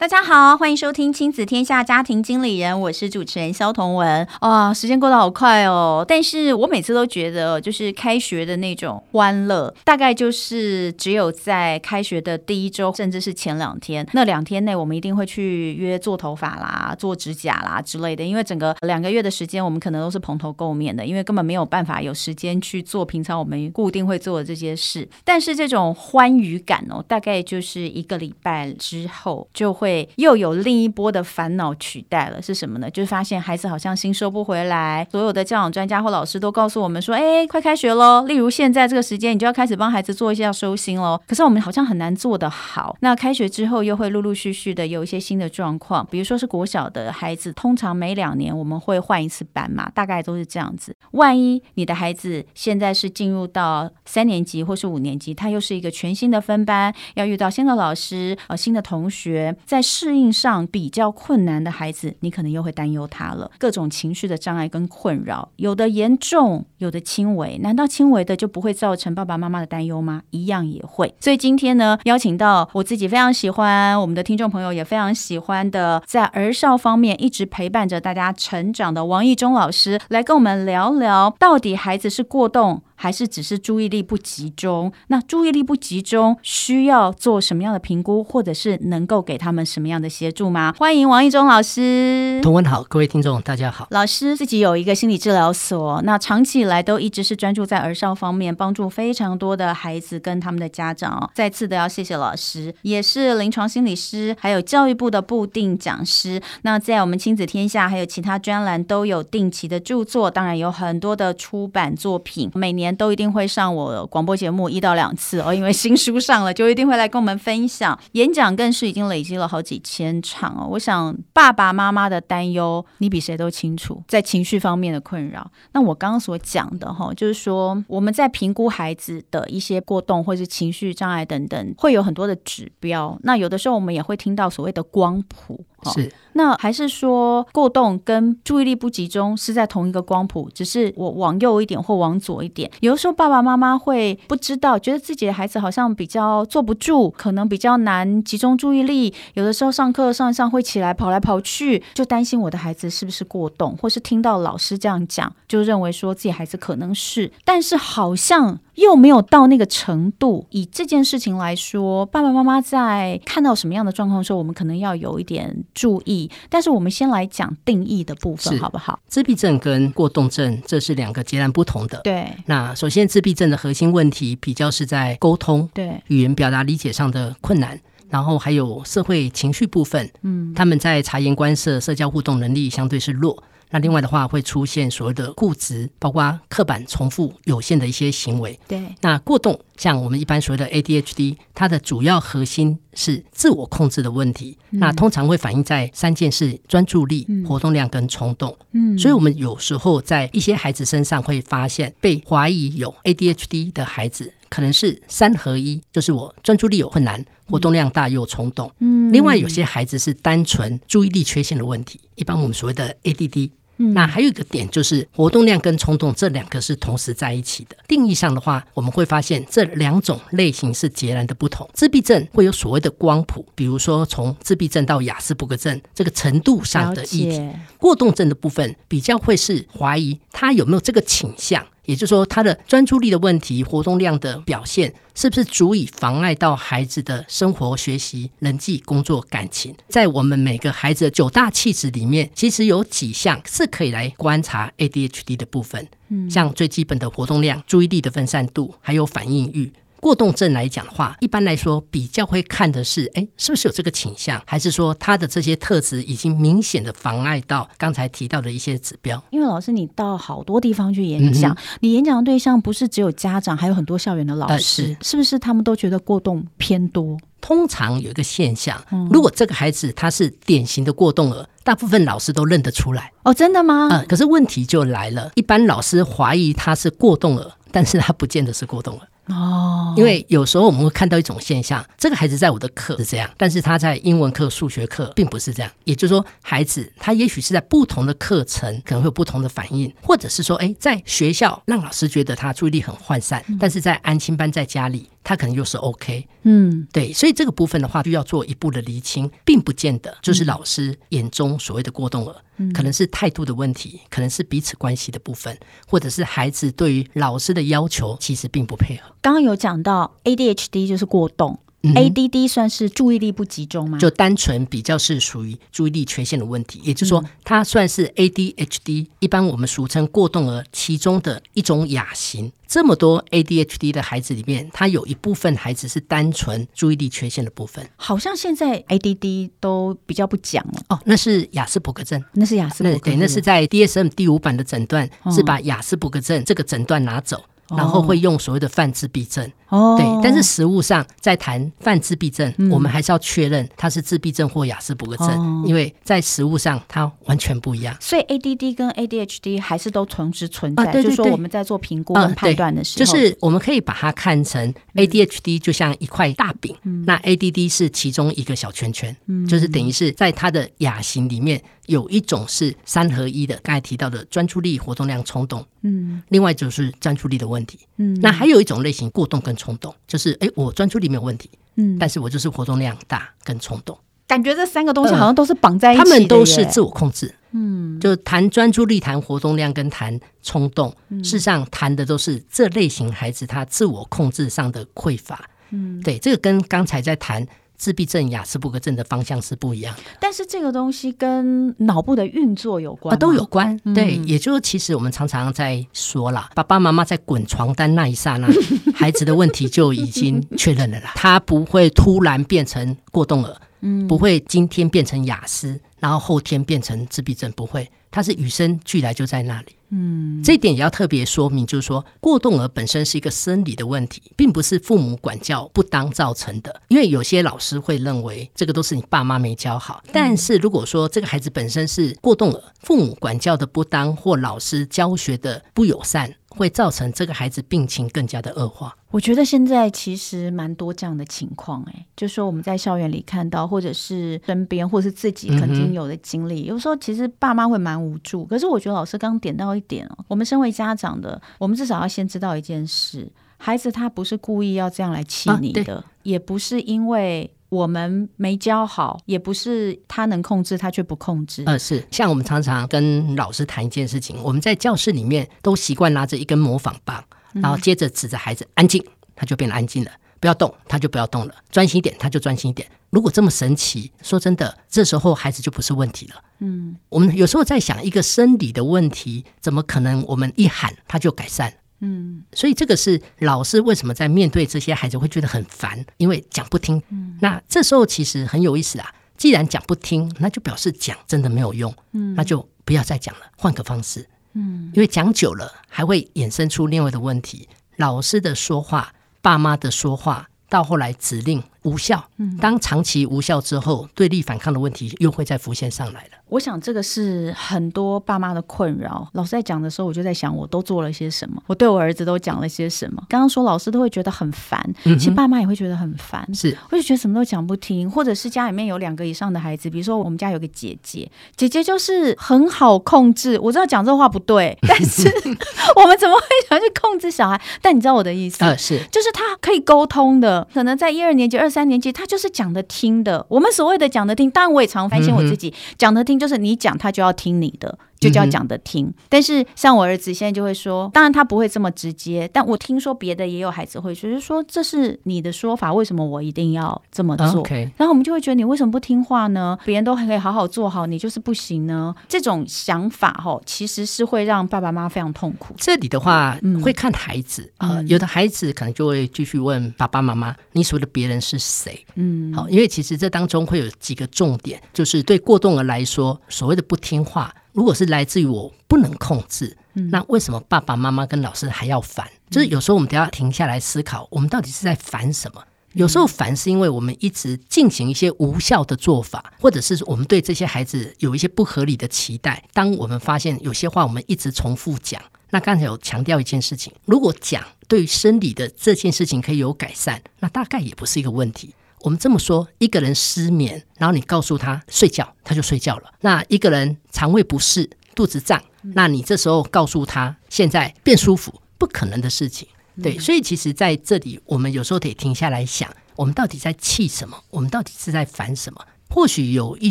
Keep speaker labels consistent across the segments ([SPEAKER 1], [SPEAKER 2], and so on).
[SPEAKER 1] 大家好，欢迎收听《亲子天下家庭经理人》，我是主持人萧彤雯。哇，时间过得好快哦！但是我每次都觉得，就是开学的那种欢乐，大概就是只有在开学的第一周，甚至是前两天。那两天内，我们一定会去约做头发啦、做指甲啦之类的。因为整个两个月的时间，我们可能都是蓬头垢面的，因为根本没有办法有时间去做平常我们固定会做的这些事。但是这种欢愉感哦，大概就是一个礼拜之后就会。又有另一波的烦恼取代了，是什么呢？就是发现孩子好像心收不回来。所有的教养专家或老师都告诉我们说：“哎，快开学喽！例如现在这个时间，你就要开始帮孩子做一些要收心喽。”可是我们好像很难做得好。那开学之后，又会陆陆续续的有一些新的状况，比如说是国小的孩子，通常每两年我们会换一次班嘛，大概都是这样子。万一你的孩子现在是进入到三年级或是五年级，他又是一个全新的分班，要遇到新的老师、呃新的同学，在适应上比较困难的孩子，你可能又会担忧他了。各种情绪的障碍跟困扰，有的严重，有的轻微。难道轻微的就不会造成爸爸妈妈的担忧吗？一样也会。所以今天呢，邀请到我自己非常喜欢，我们的听众朋友也非常喜欢的，在儿少方面一直陪伴着大家成长的王义中老师，来跟我们聊聊，到底孩子是过动，还是只是注意力不集中？那注意力不集中需要做什么样的评估，或者是能够给他们什么样的协助吗？欢迎王一中老师。
[SPEAKER 2] 同文好，各位听众大家好。
[SPEAKER 1] 老师自己有一个心理治疗所，那长期以来都一直是专注在儿少方面，帮助非常多的孩子跟他们的家长。再次的要谢谢老师，也是临床心理师，还有教育部的部定讲师。那在我们亲子天下还有其他专栏都有定期的著作，当然有很多的出版作品，每年。都一定会上我广播节目一到两次哦，因为新书上了，就一定会来跟我们分享。演讲更是已经累积了好几千场哦。我想爸爸妈妈的担忧，你比谁都清楚，在情绪方面的困扰。那我刚刚所讲的哈，就是说我们在评估孩子的一些过动或是情绪障碍等等，会有很多的指标。那有的时候我们也会听到所谓的光谱。
[SPEAKER 2] 是，
[SPEAKER 1] 那还是说过动跟注意力不集中是在同一个光谱，只是我往右一点或往左一点。有的时候爸爸妈妈会不知道，觉得自己的孩子好像比较坐不住，可能比较难集中注意力。有的时候上课上一上会起来跑来跑去，就担心我的孩子是不是过动，或是听到老师这样讲，就认为说自己孩子可能是，但是好像又没有到那个程度。以这件事情来说，爸爸妈妈在看到什么样的状况的时候，我们可能要有一点。注意，但是我们先来讲定义的部分，好不好？
[SPEAKER 2] 自闭症跟过动症这是两个截然不同的。
[SPEAKER 1] 对，
[SPEAKER 2] 那首先自闭症的核心问题比较是在沟通、
[SPEAKER 1] 对
[SPEAKER 2] 语言表达理解上的困难，然后还有社会情绪部分。嗯，他们在察言观色、社交互动能力相对是弱。那另外的话，会出现所谓的固执，包括刻板、重复、有限的一些行为。
[SPEAKER 1] 对，
[SPEAKER 2] 那过动，像我们一般所谓的 ADHD，它的主要核心是自我控制的问题。嗯、那通常会反映在三件事：专注力、活动量跟冲动。嗯，所以我们有时候在一些孩子身上会发现，被怀疑有 ADHD 的孩子，可能是三合一，就是我专注力有困难，活动量大又冲动。嗯，另外有些孩子是单纯注意力缺陷的问题，一般我们所谓的 ADD。那还有一个点就是活动量跟冲动这两个是同时在一起的。定义上的话，我们会发现这两种类型是截然的不同。自闭症会有所谓的光谱，比如说从自闭症到亚斯伯格症这个程度上的议题。过动症的部分比较会是怀疑他有没有这个倾向。也就是说，他的专注力的问题、活动量的表现，是不是足以妨碍到孩子的生活、学习、人际、工作、感情？在我们每个孩子的九大气质里面，其实有几项是可以来观察 ADHD 的部分，嗯，像最基本的活动量、注意力的分散度，还有反应欲。过动症来讲的话，一般来说比较会看的是，哎，是不是有这个倾向，还是说他的这些特质已经明显的妨碍到刚才提到的一些指标？
[SPEAKER 1] 因为老师，你到好多地方去演讲，嗯、你演讲的对象不是只有家长，还有很多校园的老师，是，是不是他们都觉得过动偏多？
[SPEAKER 2] 通常有一个现象，如果这个孩子他是典型的过动儿，大部分老师都认得出来。
[SPEAKER 1] 哦，真的吗？
[SPEAKER 2] 嗯，可是问题就来了，一般老师怀疑他是过动儿，但是他不见得是过动儿。
[SPEAKER 1] 哦，
[SPEAKER 2] 因为有时候我们会看到一种现象，这个孩子在我的课是这样，但是他在英文课、数学课并不是这样。也就是说，孩子他也许是在不同的课程可能会有不同的反应，或者是说，哎，在学校让老师觉得他注意力很涣散，但是在安亲班在家里。他可能又是 OK，
[SPEAKER 1] 嗯，
[SPEAKER 2] 对，所以这个部分的话，就要做一步的厘清，并不见得就是老师眼中所谓的过动儿，嗯、可能是态度的问题，可能是彼此关系的部分，或者是孩子对于老师的要求其实并不配合。
[SPEAKER 1] 刚刚有讲到 ADHD 就是过动。嗯、ADD 算是注意力不集中吗？
[SPEAKER 2] 就单纯比较是属于注意力缺陷的问题，也就是说，它算是 ADHD，一般我们俗称过动儿其中的一种亚型。这么多 ADHD 的孩子里面，他有一部分孩子是单纯注意力缺陷的部分。
[SPEAKER 1] 好像现在 ADD 都比较不讲了
[SPEAKER 2] 哦，那是雅斯伯格症，
[SPEAKER 1] 那是雅斯伯格症，
[SPEAKER 2] 对，那是在 DSM 第五版的诊断，是把雅斯伯格症这个诊断拿走。然后会用所谓的泛自闭症，
[SPEAKER 1] 哦，
[SPEAKER 2] 对，但是实物上在谈泛自闭症，嗯、我们还是要确认它是自闭症或雅斯伯格症，哦、因为在实物上它完全不一样。
[SPEAKER 1] 所以 ADD 跟 ADHD 还是都同时存在，啊、对对对，就是说我们在做评估跟判断的时候，
[SPEAKER 2] 嗯、就是我们可以把它看成 ADHD 就像一块大饼，嗯、那 ADD 是其中一个小圈圈，嗯、就是等于是在它的亚型里面。有一种是三合一的，刚才提到的专注力、活动量、冲动，嗯，另外就是专注力的问题，嗯，那还有一种类型过动跟冲动，就是哎，我专注力没有问题，嗯，但是我就是活动量大跟冲动，
[SPEAKER 1] 感觉这三个东西好像都是绑在一起，
[SPEAKER 2] 呃，他们都是自我控制，嗯，就谈专注力、谈活动量跟谈冲动，嗯，事实上谈的都是这类型孩子他自我控制上的匮乏，嗯，对，这个跟刚才在谈。自闭症、雅斯伯格症的方向是不一样的，
[SPEAKER 1] 但是这个东西跟脑部的运作有关，啊，
[SPEAKER 2] 都有关。对，嗯、也就是其实我们常常在说啦，爸爸妈妈在滚床单那一刹那，孩子的问题就已经确认了啦，他不会突然变成过动儿，嗯，不会今天变成雅思，然后后天变成自闭症，不会，他是与生俱来就在那里。嗯，这一点也要特别说明，就是说过动儿本身是一个生理的问题，并不是父母管教不当造成的。因为有些老师会认为这个都是你爸妈没教好，但是如果说这个孩子本身是过动儿，父母管教的不当或老师教学的不友善。会造成这个孩子病情更加的恶化。
[SPEAKER 1] 我觉得现在其实蛮多这样的情况，哎，就是说我们在校园里看到，或者是身边，或者是自己曾经有的经历，嗯、有时候其实爸妈会蛮无助。可是我觉得老师刚刚点到一点哦，我们身为家长的，我们至少要先知道一件事：孩子他不是故意要这样来气你的，啊、也不是因为。我们没教好，也不是他能控制，他却不控制。
[SPEAKER 2] 呃，是像我们常常跟老师谈一件事情，我们在教室里面都习惯拿着一根模仿棒，然后接着指着孩子安静，他就变得安静了；不要动，他就不要动了；专心一点，他就专心一点。如果这么神奇，说真的，这时候孩子就不是问题了。嗯，我们有时候在想，一个生理的问题，怎么可能我们一喊他就改善？嗯，所以这个是老师为什么在面对这些孩子会觉得很烦，因为讲不听。嗯，那这时候其实很有意思啊。既然讲不听，那就表示讲真的没有用。嗯，那就不要再讲了，换个方式。嗯，因为讲久了还会衍生出另外的问题。老师的说话，爸妈的说话，到后来指令无效。嗯，当长期无效之后，对立反抗的问题又会再浮现上来了。
[SPEAKER 1] 我想这个是很多爸妈的困扰。老师在讲的时候，我就在想，我都做了些什么？我对我儿子都讲了些什么？刚刚说老师都会觉得很烦，嗯、其实爸妈也会觉得很烦。
[SPEAKER 2] 是，
[SPEAKER 1] 我就觉得什么都讲不听，或者是家里面有两个以上的孩子，比如说我们家有个姐姐，姐姐就是很好控制。我知道讲这话不对，但是 我们怎么会想去控制小孩？但你知道我的意思？
[SPEAKER 2] 呃，是，
[SPEAKER 1] 就是他可以沟通的，可能在一二年级、二三年级，他就是讲的听的。我们所谓的讲的听，当然我也常反省我自己，讲的听。就是你讲，他就要听你的。就叫讲的听，嗯、但是像我儿子现在就会说，当然他不会这么直接，但我听说别的也有孩子会说，就是说这是你的说法，为什么我一定要这么做？Okay. 然后我们就会觉得你为什么不听话呢？别人都还可以好好做好，你就是不行呢？这种想法哈，其实是会让爸爸妈妈非常痛苦。
[SPEAKER 2] 这里的话、嗯、会看孩子啊，呃嗯、有的孩子可能就会继续问爸爸妈妈：“你所谓的别人是谁？”嗯，好，因为其实这当中会有几个重点，就是对过动儿来说，所谓的不听话。如果是来自于我不能控制，那为什么爸爸妈妈跟老师还要烦？就是有时候我们都要停下来思考，我们到底是在烦什么？有时候烦是因为我们一直进行一些无效的做法，或者是我们对这些孩子有一些不合理的期待。当我们发现有些话我们一直重复讲，那刚才有强调一件事情，如果讲对于生理的这件事情可以有改善，那大概也不是一个问题。我们这么说，一个人失眠，然后你告诉他睡觉，他就睡觉了。那一个人肠胃不适、肚子胀，那你这时候告诉他现在变舒服，不可能的事情。对，所以其实在这里，我们有时候得停下来想，我们到底在气什么？我们到底是在烦什么？或许有一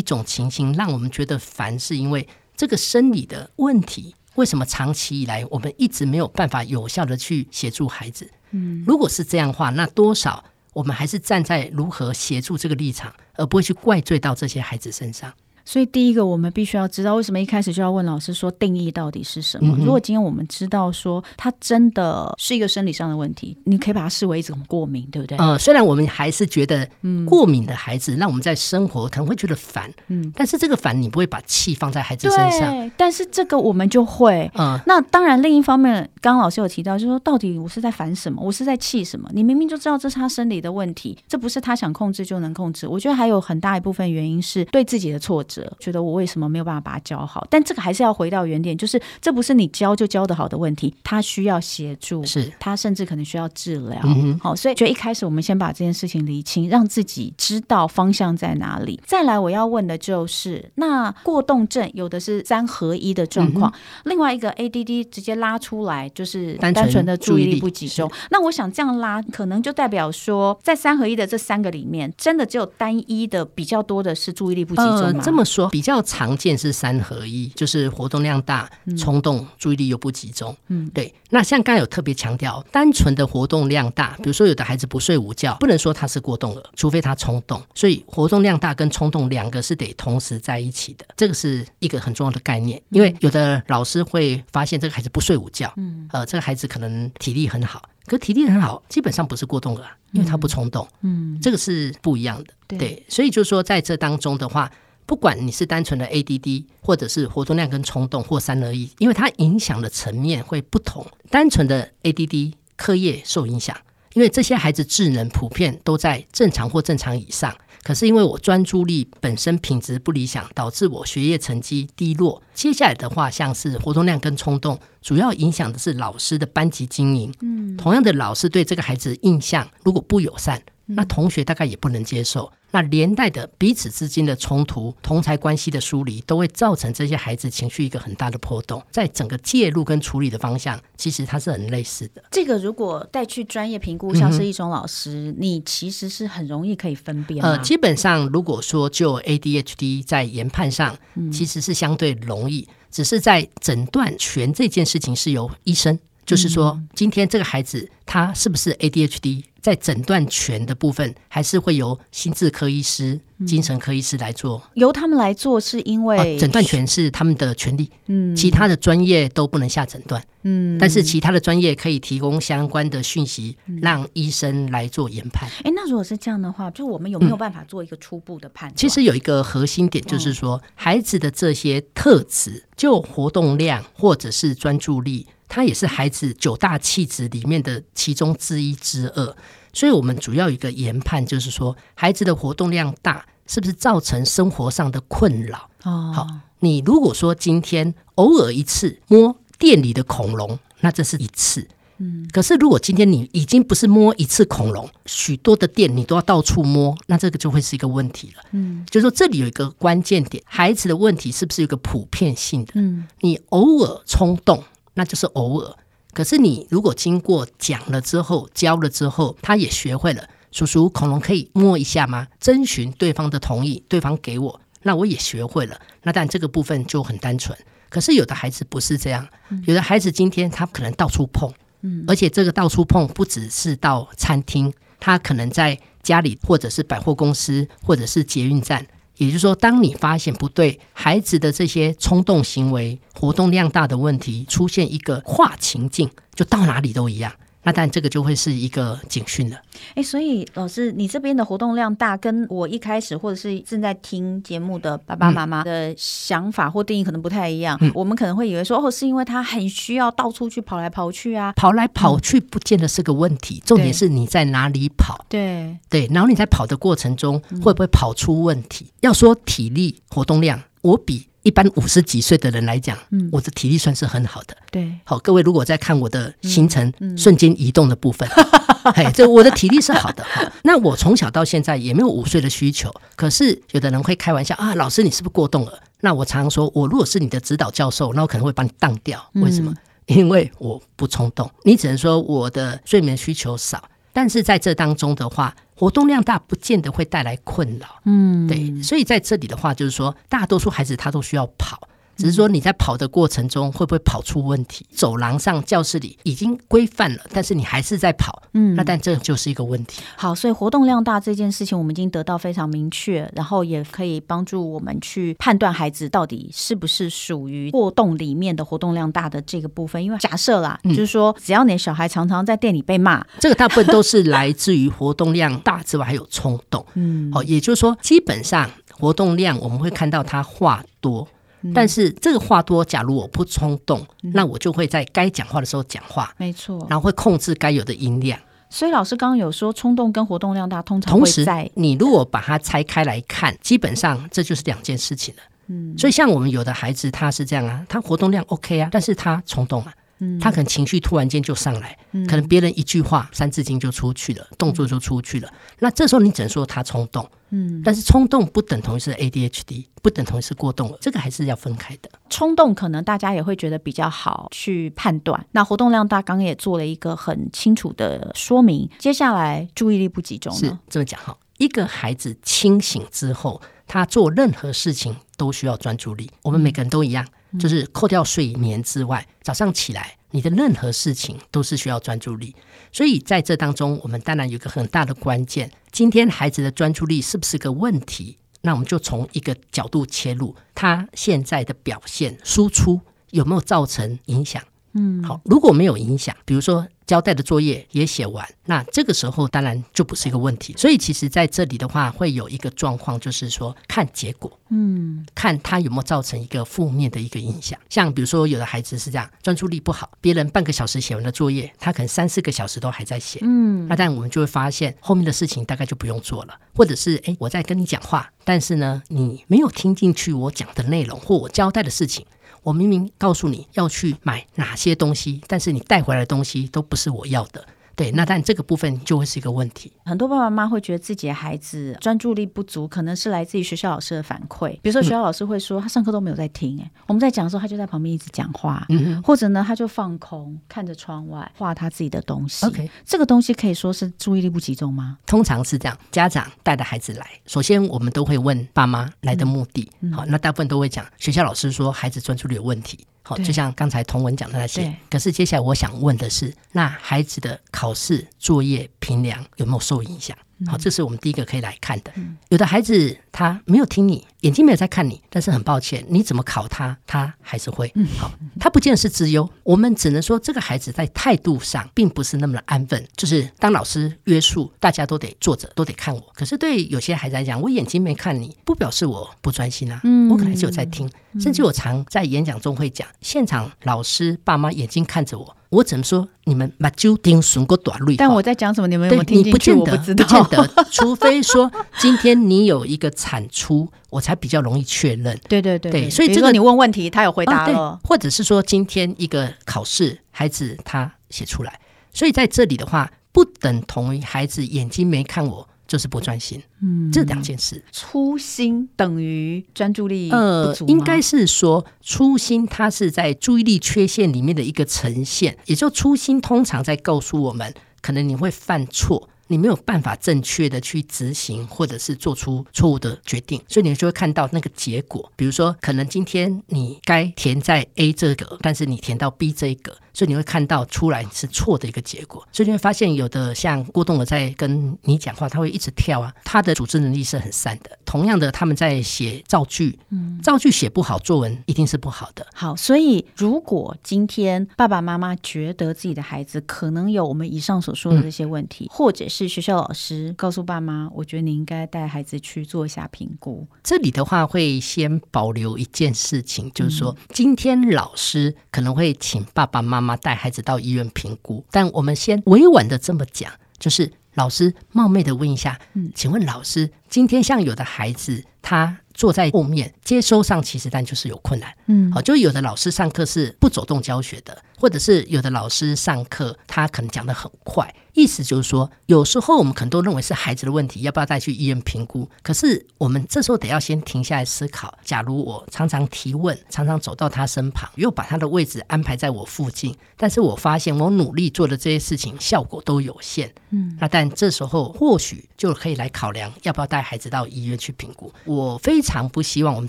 [SPEAKER 2] 种情形让我们觉得烦，是因为这个生理的问题。为什么长期以来我们一直没有办法有效的去协助孩子？嗯，如果是这样的话，那多少我们还是站在如何协助这个立场，而不会去怪罪到这些孩子身上。
[SPEAKER 1] 所以，第一个我们必须要知道，为什么一开始就要问老师说定义到底是什么？嗯、如果今天我们知道说他真的是一个生理上的问题，你可以把它视为一种过敏，对不对？
[SPEAKER 2] 呃，虽然我们还是觉得，过敏的孩子让我们在生活可能会觉得烦，嗯，但是这个烦你不会把气放在孩子身上。
[SPEAKER 1] 对，但是这个我们就会，嗯，那当然，另一方面，刚刚老师有提到，就是说到底我是在烦什么？我是在气什么？你明明就知道这是他生理的问题，这不是他想控制就能控制。我觉得还有很大一部分原因是对自己的挫折，觉得我为什么。没有办法把他教好，但这个还是要回到原点，就是这不是你教就教得好的问题，他需要协助，
[SPEAKER 2] 是他
[SPEAKER 1] 甚至可能需要治疗。嗯、好，所以就一开始我们先把这件事情厘清，让自己知道方向在哪里。再来，我要问的就是，那过动症有的是三合一的状况，嗯、另外一个 ADD 直接拉出来就是单纯的注意力不集中。那我想这样拉，可能就代表说，在三合一的这三个里面，真的只有单一的比较多的是注意力不集中？
[SPEAKER 2] 呃、这么说比较。常见是三合一，就是活动量大、冲动、注意力又不集中。嗯，对。那像刚才有特别强调，单纯的活动量大，比如说有的孩子不睡午觉，不能说他是过动了，除非他冲动。所以活动量大跟冲动两个是得同时在一起的，这个是一个很重要的概念。因为有的老师会发现这个孩子不睡午觉，嗯，呃，这个孩子可能体力很好，可体力很好，基本上不是过动儿，因为他不冲动。嗯，这个是不一样的。对，所以就是说在这当中的话。不管你是单纯的 ADD，或者是活动量跟冲动或三而一，因为它影响的层面会不同。单纯的 ADD 课业受影响，因为这些孩子智能普遍都在正常或正常以上，可是因为我专注力本身品质不理想，导致我学业成绩低落。接下来的话，像是活动量跟冲动，主要影响的是老师的班级经营。嗯，同样的，老师对这个孩子印象如果不友善，那同学大概也不能接受。那连带的彼此之间的冲突、同才关系的疏离，都会造成这些孩子情绪一个很大的波动。在整个介入跟处理的方向，其实它是很类似的。
[SPEAKER 1] 这个如果带去专业评估，像是一种老师，嗯、你其实是很容易可以分辨。
[SPEAKER 2] 呃，基本上如果说就 ADHD 在研判上，其实是相对容易，嗯、只是在诊断权这件事情是由医生，就是说今天这个孩子他是不是 ADHD。在诊断权的部分，还是会由心智科医师、精神科医师来做。
[SPEAKER 1] 由他们来做，是因为
[SPEAKER 2] 诊断权是他们的权利。嗯，其他的专业都不能下诊断。嗯，但是其他的专业可以提供相关的讯息，让医生来做研判。
[SPEAKER 1] 哎，那如果是这样的话，就我们有没有办法做一个初步的判断？
[SPEAKER 2] 其实有一个核心点，就是说孩子的这些特质，就活动量或者是专注力。它也是孩子九大气质里面的其中之一之二，所以我们主要一个研判，就是说孩子的活动量大，是不是造成生活上的困扰？哦，好，你如果说今天偶尔一次摸店里的恐龙，那这是一次，嗯，可是如果今天你已经不是摸一次恐龙，许多的店你都要到处摸，那这个就会是一个问题了，嗯，就是说这里有一个关键点，孩子的问题是不是有一个普遍性的？嗯，你偶尔冲动。那就是偶尔，可是你如果经过讲了之后，教了之后，他也学会了。叔叔，恐龙可以摸一下吗？征询对方的同意，对方给我，那我也学会了。那但这个部分就很单纯。可是有的孩子不是这样，有的孩子今天他可能到处碰，嗯，而且这个到处碰不只是到餐厅，他可能在家里，或者是百货公司，或者是捷运站。也就是说，当你发现不对，孩子的这些冲动行为、活动量大的问题出现一个跨情境，就到哪里都一样。那但这个就会是一个警讯了。
[SPEAKER 1] 哎，所以老师，你这边的活动量大，跟我一开始或者是正在听节目的爸爸妈妈的想法或定义可能不太一样。嗯、我们可能会以为说，哦，是因为他很需要到处去跑来跑去啊，
[SPEAKER 2] 跑来跑去不见得是个问题。嗯、重点是你在哪里跑？
[SPEAKER 1] 对
[SPEAKER 2] 对，然后你在跑的过程中会不会跑出问题？嗯、要说体力活动量，我比一般五十几岁的人来讲，
[SPEAKER 1] 嗯，
[SPEAKER 2] 我的体力算是很好的。
[SPEAKER 1] 对，
[SPEAKER 2] 好，各位如果在看我的行程，
[SPEAKER 1] 嗯嗯、
[SPEAKER 2] 瞬间移动的部分，嘿，这我的体力是好的。好，那我从小到现在也没有午睡的需求。可是有的人会开玩笑啊，老师你是不是过动了？那我常常说，我如果是你的指导教授，那我可能会把你当掉。为什么？嗯、因为我不冲动。你只能说我的睡眠需求少，但是在这当中的话。活动量大不见得会带来困扰，嗯，对，所以在这里的话，就是说大多数孩子他都需要跑。只是说你在跑的过程中会不会跑出问题？走廊上、教室里已经规范了，但是你还是在跑，嗯，那但这就是一个问题。
[SPEAKER 1] 好，所以活动量大这件事情，我们已经得到非常明确，然后也可以帮助我们去判断孩子到底是不是属于过动里面的活动量大的这个部分。因为假设啦，嗯、就是说只要你的小孩常常在店里被骂，
[SPEAKER 2] 这个大部分都是来自于活动量大之外还有冲动。嗯，好，也就是说，基本上活动量我们会看到他话多。但是这个话多，假如我不冲动，嗯、那我就会在该讲话的时候讲话，
[SPEAKER 1] 没错，
[SPEAKER 2] 然后会控制该有的音量。
[SPEAKER 1] 所以老师刚刚有说，冲动跟活动量大通常。
[SPEAKER 2] 同时，你如果把它拆开来看，基本上这就是两件事情了。嗯，所以像我们有的孩子他是这样啊，他活动量 OK 啊，但是他冲动啊。他可能情绪突然间就上来，可能别人一句话，三字经就出去了，动作就出去了。那这时候你只能说他冲动，嗯，但是冲动不等同于是 ADHD，不等同于是过动了，这个还是要分开的。
[SPEAKER 1] 冲动可能大家也会觉得比较好去判断。那活动量大刚也做了一个很清楚的说明。接下来注意力不集中
[SPEAKER 2] 是这么讲哈，一个孩子清醒之后，他做任何事情都需要专注力。我们每个人都一样。就是扣掉睡眠之外，早上起来你的任何事情都是需要专注力。所以在这当中，我们当然有一个很大的关键：今天孩子的专注力是不是个问题？那我们就从一个角度切入，他现在的表现输出有没有造成影响？嗯，好，如果没有影响，比如说。交代的作业也写完，那这个时候当然就不是一个问题。所以其实在这里的话，会有一个状况，就是说看结果，嗯，看他有没有造成一个负面的一个影响。像比如说，有的孩子是这样，专注力不好，别人半个小时写完的作业，他可能三四个小时都还在写，嗯，那但我们就会发现后面的事情大概就不用做了，或者是诶，我在跟你讲话，但是呢，你没有听进去我讲的内容或我交代的事情。我明明告诉你要去买哪些东西，但是你带回来的东西都不是我要的。对，那但这个部分就会是一个问题。
[SPEAKER 1] 很多爸爸妈妈会觉得自己的孩子专注力不足，可能是来自于学校老师的反馈。比如说学校老师会说他上课都没有在听，哎，我们在讲的时候他就在旁边一直讲话，嗯，或者呢他就放空看着窗外画他自己的东西。OK，这个东西可以说是注意力不集中吗？
[SPEAKER 2] 通常是这样，家长带着孩子来，首先我们都会问爸妈来的目的。嗯，好，那大部分都会讲学校老师说孩子专注力有问题。好，就像刚才同文讲的那些。可是接下来我想问的是，那孩子的考试作业评量有没有受影响？好，这是我们第一个可以来看的。有的孩子他没有听你，眼睛没有在看你，但是很抱歉，你怎么考他，他还是会。好，他不见得是资优，我们只能说这个孩子在态度上并不是那么的安分。就是当老师约束，大家都得坐着，都得看我。可是对有些孩子来讲，我眼睛没看你，不表示我不专心啊。嗯我可能是有在听，甚至我常在演讲中会讲，现场老师爸妈眼睛看着我。我只能说，你们把就听损过短路。
[SPEAKER 1] 但我在讲什么，你们有没有听进去？
[SPEAKER 2] 你不见得，
[SPEAKER 1] 不。
[SPEAKER 2] 不见得，除非说今天你有一个产出，我才比较容易确认。
[SPEAKER 1] 对对对，
[SPEAKER 2] 对，所以这个
[SPEAKER 1] 你问问题，他有回答了，
[SPEAKER 2] 哦，或者是说今天一个考试，孩子他写出来，所以在这里的话，不等同于孩子眼睛没看我。就是不专心，嗯，这两件事。
[SPEAKER 1] 粗心等于专注力
[SPEAKER 2] 呃，应该是说粗心，它是在注意力缺陷里面的一个呈现。也就粗心通常在告诉我们，可能你会犯错。你没有办法正确的去执行，或者是做出错误的决定，所以你就会看到那个结果。比如说，可能今天你该填在 A 这个，但是你填到 B 这一个，所以你会看到出来是错的一个结果。所以你会发现，有的像郭栋的在跟你讲话，他会一直跳啊，他的组织能力是很散的。同样的，他们在写造句，嗯，造句写不好，作文一定是不好的。
[SPEAKER 1] 好，所以如果今天爸爸妈妈觉得自己的孩子可能有我们以上所说的这些问题，嗯、或者是是学校老师告诉爸妈，我觉得你应该带孩子去做一下评估。
[SPEAKER 2] 这里的话会先保留一件事情，就是说，今天老师可能会请爸爸妈妈妈带孩子到医院评估，但我们先委婉的这么讲，就是老师冒昧的问一下，嗯，请问老师，今天像有的孩子他坐在后面接收上，其实但就是有困难。嗯，好，就有的老师上课是不走动教学的，或者是有的老师上课他可能讲得很快。意思就是说，有时候我们可能都认为是孩子的问题，要不要带去医院评估？可是我们这时候得要先停下来思考：假如我常常提问，常常走到他身旁，又把他的位置安排在我附近，但是我发现我努力做的这些事情效果都有限。嗯，那但这时候或许就可以来考量要不要带孩子到医院去评估。我非常不希望我们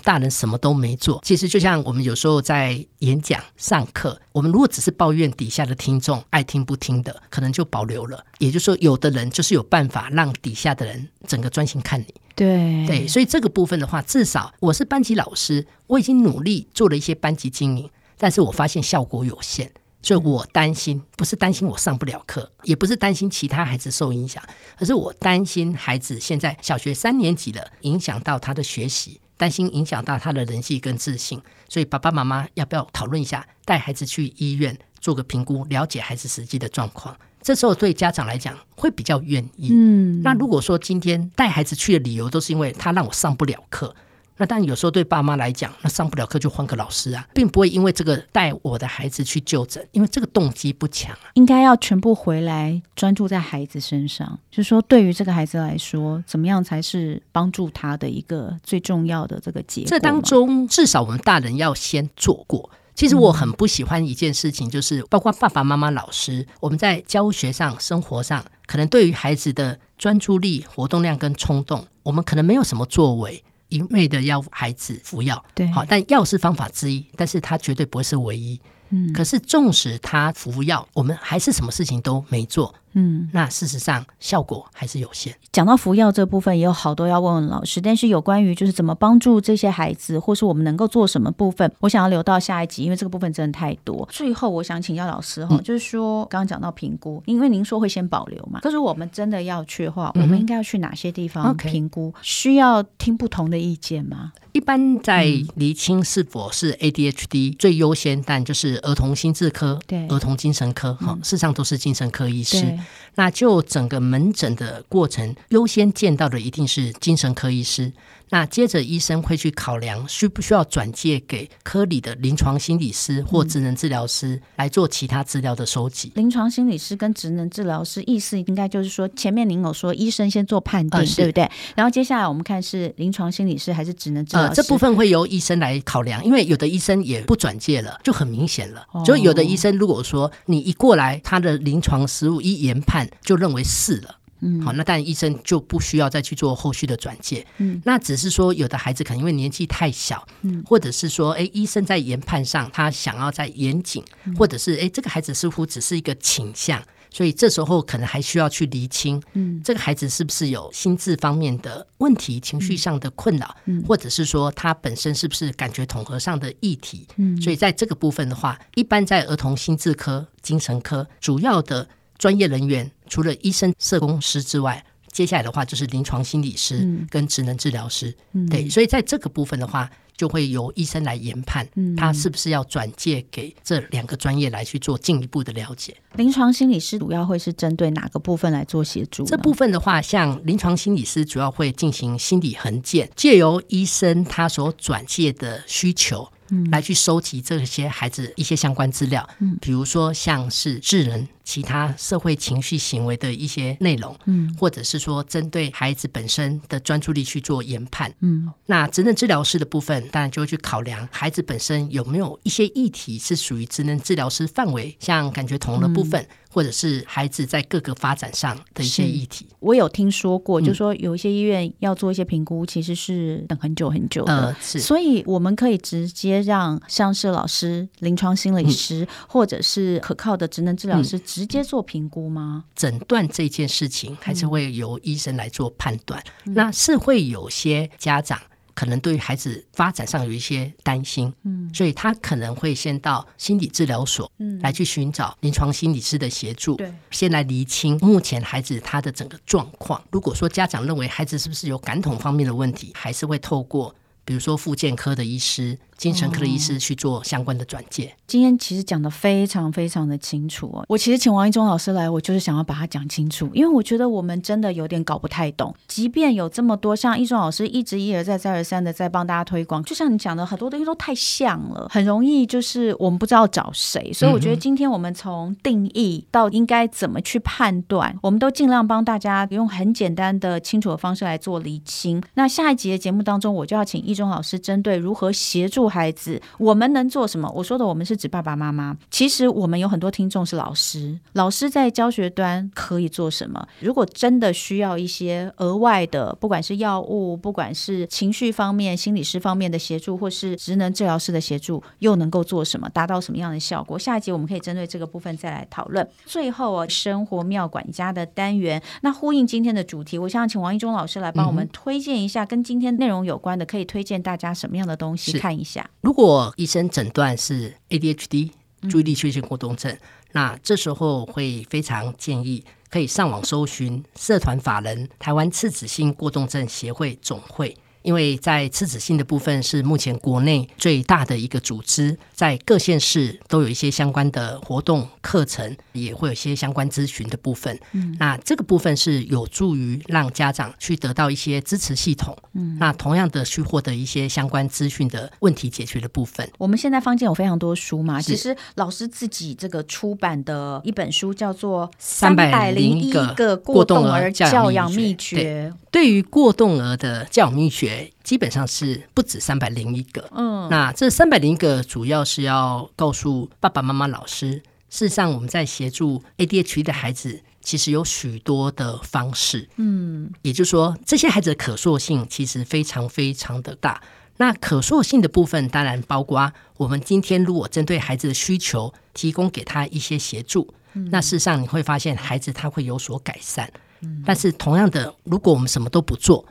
[SPEAKER 2] 大人什么都没做。其实就像我们有时候在演讲、上课，我们如果只是抱怨底下的听众爱听不听的，可能就保留了。也就是说，有的人就是有办法让底下的人整个专心看你。
[SPEAKER 1] 对
[SPEAKER 2] 对，所以这个部分的话，至少我是班级老师，我已经努力做了一些班级经营，但是我发现效果有限，所以我担心，不是担心我上不了课，也不是担心其他孩子受影响，而是我担心孩子现在小学三年级了，影响到他的学习，担心影响到他的人际跟自信，所以爸爸妈妈要不要讨论一下，带孩子去医院做个评估，了解孩子实际的状况。这时候对家长来讲会比较愿意。嗯，那如果说今天带孩子去的理由都是因为他让我上不了课，那但有时候对爸妈来讲，那上不了课就换个老师啊，并不会因为这个带我的孩子去就诊，因为这个动机不强啊。
[SPEAKER 1] 应该要全部回来专注在孩子身上，就是说对于这个孩子来说，怎么样才是帮助他的一个最重要的这个结果？
[SPEAKER 2] 这当中至少我们大人要先做过。其实我很不喜欢一件事情，就是包括爸爸妈妈、老师，我们在教学上、生活上，可能对于孩子的专注力、活动量跟冲动，我们可能没有什么作为，一味的要孩子服药。对，好，但药是方法之一，但是它绝对不会是唯一。嗯，可是纵使他服药，我们还是什么事情都没做。嗯，那事实上效果还是有限。
[SPEAKER 1] 讲到服药这部分，也有好多要问问老师。但是有关于就是怎么帮助这些孩子，或是我们能够做什么部分，我想要留到下一集，因为这个部分真的太多。最后，我想请教老师哈，就是说刚刚讲到评估，因为您说会先保留嘛，可是我们真的要去的话，我们应该要去哪些地方评估？需要听不同的意见吗？
[SPEAKER 2] 一般在厘清是否是 ADHD 最优先，但就是儿童心智科、对儿童精神科，哈，事实上都是精神科医师。那就整个门诊的过程，优先见到的一定是精神科医师。那接着医生会去考量需不需要转介给科里的临床心理师或职能治疗师来做其他资料的收集。
[SPEAKER 1] 临床心理师跟职能治疗师意思应该就是说，前面您有说医生先做判定，对不对？然后接下来我们看是临床心理师还是职能治疗师？
[SPEAKER 2] 这部分会由医生来考量，因为有的医生也不转介了，就很明显了。就有的医生如果说你一过来，他的临床实务一研判就认为是了。嗯，好，那但医生就不需要再去做后续的转介。嗯，那只是说有的孩子可能因为年纪太小，嗯，或者是说，哎，医生在研判上他想要再严谨，或者是哎，这个孩子似乎只是一个倾向，所以这时候可能还需要去厘清，嗯，这个孩子是不是有心智方面的问题、情绪上的困扰，嗯，或者是说他本身是不是感觉统合上的议题，嗯，所以在这个部分的话，一般在儿童心智科、精神科主要的。专业人员除了医生、社工师之外，接下来的话就是临床心理师跟职能治疗师。嗯、对，所以在这个部分的话，就会由医生来研判，他是不是要转介给这两个专业来去做进一步的了解。
[SPEAKER 1] 临床心理师主要会是针对哪个部分来做协助？
[SPEAKER 2] 这部分的话，像临床心理师主要会进行心理横鉴，借由医生他所转介的需求。来去收集这些孩子一些相关资料，嗯，比如说像是智能、其他社会情绪行为的一些内容，嗯，或者是说针对孩子本身的专注力去做研判，嗯，那职能治疗师的部分，当然就会去考量孩子本身有没有一些议题是属于职能治疗师范围，像感觉统合的部分。嗯。或者是孩子在各个发展上的一些议题，
[SPEAKER 1] 我有听说过，就是说有一些医院要做一些评估，其实是等很久很久的。呃，是，所以我们可以直接让像是老师、临床心理师，或者是可靠的职能治疗师直接做评估吗？
[SPEAKER 2] 诊断这件事情还是会由医生来做判断。那是会有些家长。可能对于孩子发展上有一些担心，嗯，所以他可能会先到心理治疗所，嗯，来去寻找临床心理师的协助，对，先来厘清目前孩子他的整个状况。如果说家长认为孩子是不是有感统方面的问题，还是会透过比如说复健科的医师。精神科的医师去做相关的转介。
[SPEAKER 1] 哦。今天其实讲的非常非常的清楚哦。我其实请王一中老师来，我就是想要把它讲清楚，因为我觉得我们真的有点搞不太懂。即便有这么多像一中老师一直一而再再而三的在帮大家推广，就像你讲的，很多东西都太像了，很容易就是我们不知道找谁。所以我觉得今天我们从定义到应该怎么去判断，我们都尽量帮大家用很简单的、清楚的方式来做厘清。那下一集的节目当中，我就要请一中老师针对如何协助孩子，我们能做什么？我说的我们是指爸爸妈妈。其实我们有很多听众是老师，老师在教学端可以做什么？如果真的需要一些额外的，不管是药物，不管是情绪方面、心理师方面的协助，或是职能治疗师的协助，又能够做什么？达到什么样的效果？下一集我们可以针对这个部分再来讨论。最后啊，生活妙管家的单元，那呼应今天的主题，我想请王一中老师来帮我们推荐一下跟今天内容有关的，可以推荐大家什么样的东西看一下。
[SPEAKER 2] 如果医生诊断是 ADHD。注意力缺陷过动症，那这时候会非常建议可以上网搜寻社团法人台湾赤子性过动症协会总会。因为在赤子心的部分是目前国内最大的一个组织，在各县市都有一些相关的活动课程，也会有一些相关咨询的部分。嗯，那这个部分是有助于让家长去得到一些支持系统。嗯，那同样的去获得一些相关资讯的问题解决的部分。
[SPEAKER 1] 我们现在坊间有非常多书嘛，其实老师自己这个出版的一本书叫做《三百零一个过动儿教养秘诀》。
[SPEAKER 2] 对，对于过动儿的教养秘诀。基本上是不止三百零一个，嗯，那这三百零一个主要是要告诉爸爸妈妈、老师，事实上我们在协助 ADHD 的孩子，其实有许多的方式，嗯，也就是说，这些孩子的可塑性其实非常非常的大。那可塑性的部分，当然包括我们今天如果针对孩子的需求，提供给他一些协助，嗯，那事实上你会发现孩子他会有所改善。嗯，但是同样的，如果我们什么都不做，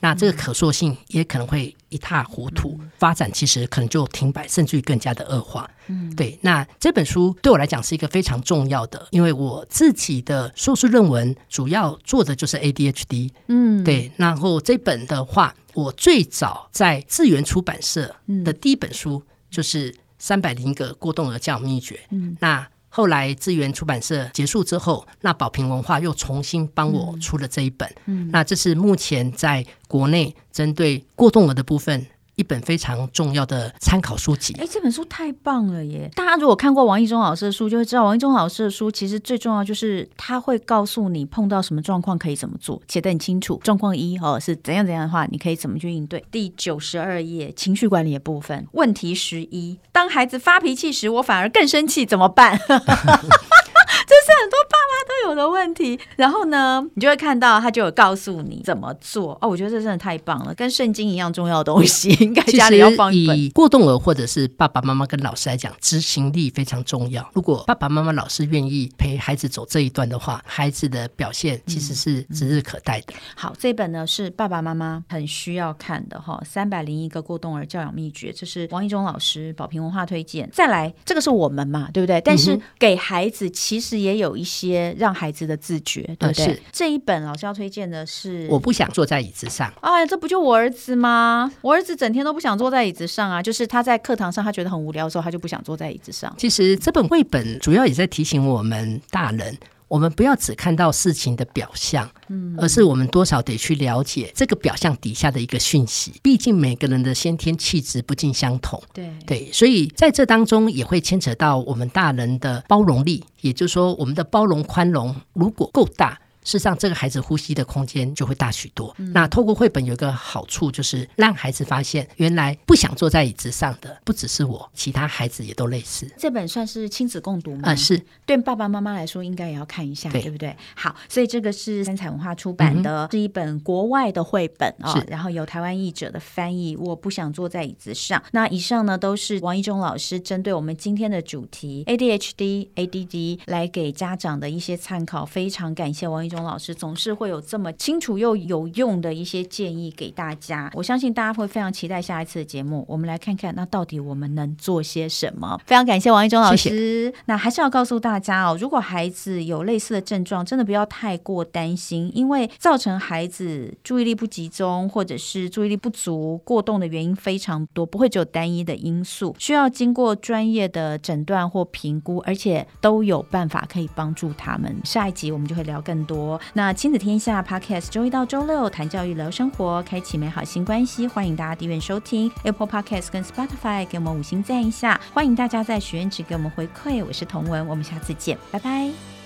[SPEAKER 2] 那这个可塑性也可能会一塌糊涂，发展其实可能就停摆，甚至于更加的恶化。嗯，对。那这本书对我来讲是一个非常重要的，因为我自己的硕士论文主要做的就是 ADHD。嗯，对。然后这本的话，我最早在智源出版社的第一本书就是《三百零一个过动儿教养秘诀》。嗯，那。后来资源出版社结束之后，那宝瓶文化又重新帮我出了这一本。嗯，那这是目前在国内针对过动额的部分。一本非常重要的参考书籍。哎，这本书太棒了耶！大家如果看过王一中老师的书，就会知道王一中老师的书其实最重要就是他会告诉你碰到什么状况可以怎么做，写得很清楚。状况一哦是怎样怎样的话，你可以怎么去应对。第九十二页情绪管理的部分，问题十一：当孩子发脾气时，我反而更生气，怎么办？这是很多爸妈都有的问题，然后呢，你就会看到他就有告诉你怎么做哦。我觉得这真的太棒了，跟圣经一样重要的东西，应该家里要放一本。以过动儿或者是爸爸妈妈跟老师来讲，执行力非常重要。如果爸爸妈妈、老师愿意陪孩子走这一段的话，孩子的表现其实是指日可待的。嗯嗯、
[SPEAKER 1] 好，这本呢是爸爸妈妈很需要看的哈，《三百零一个过动儿教养秘诀》，这是王一中老师宝平文化推荐。再来，这个是我们嘛，对不对？但是给孩子其实。也有一些让孩子的自觉，对不对？是这一本老师要推荐的是，
[SPEAKER 2] 我不想坐在椅子上。
[SPEAKER 1] 哎呀，这不就我儿子吗？我儿子整天都不想坐在椅子上啊，就是他在课堂上他觉得很无聊的时候，他就不想坐在椅子上。
[SPEAKER 2] 其实这本绘本主要也在提醒我们大人。我们不要只看到事情的表象，嗯，而是我们多少得去了解这个表象底下的一个讯息。毕竟每个人的先天气质不尽相同，对对，所以在这当中也会牵扯到我们大人的包容力，也就是说，我们的包容宽容如果够大。事实上，这个孩子呼吸的空间就会大许多。嗯、那透过绘本有一个好处，就是让孩子发现，原来不想坐在椅子上的不只是我，其他孩子也都类似。
[SPEAKER 1] 这本算是亲子共读吗？
[SPEAKER 2] 啊、呃，是
[SPEAKER 1] 对爸爸妈妈来说，应该也要看一下，对，对不对？好，所以这个是三彩文化出版的，嗯、是一本国外的绘本啊，哦、然后有台湾译者的翻译。我不想坐在椅子上。那以上呢，都是王一中老师针对我们今天的主题 ADHD、ADD 来给家长的一些参考。非常感谢王一中。中老师总是会有这么清楚又有用的一些建议给大家。我相信大家会非常期待下一次的节目。我们来看看，那到底我们能做些什么？非常感谢王一中老师。谢谢。那还是要告诉大家哦，如果孩子有类似的症状，真的不要太过担心，因为造成孩子注意力不集中或者是注意力不足、过动的原因非常多，不会只有单一的因素，需要经过专业的诊断或评估，而且都有办法可以帮助他们。下一集我们就会聊更多。那亲子天下 Podcast 周一到周六谈教育、聊生活，开启美好新关系，欢迎大家订阅收听 Apple Podcast 跟 Spotify，给我们五星赞一下。欢迎大家在许愿池给我们回馈。我是童文，我们下次见，拜拜。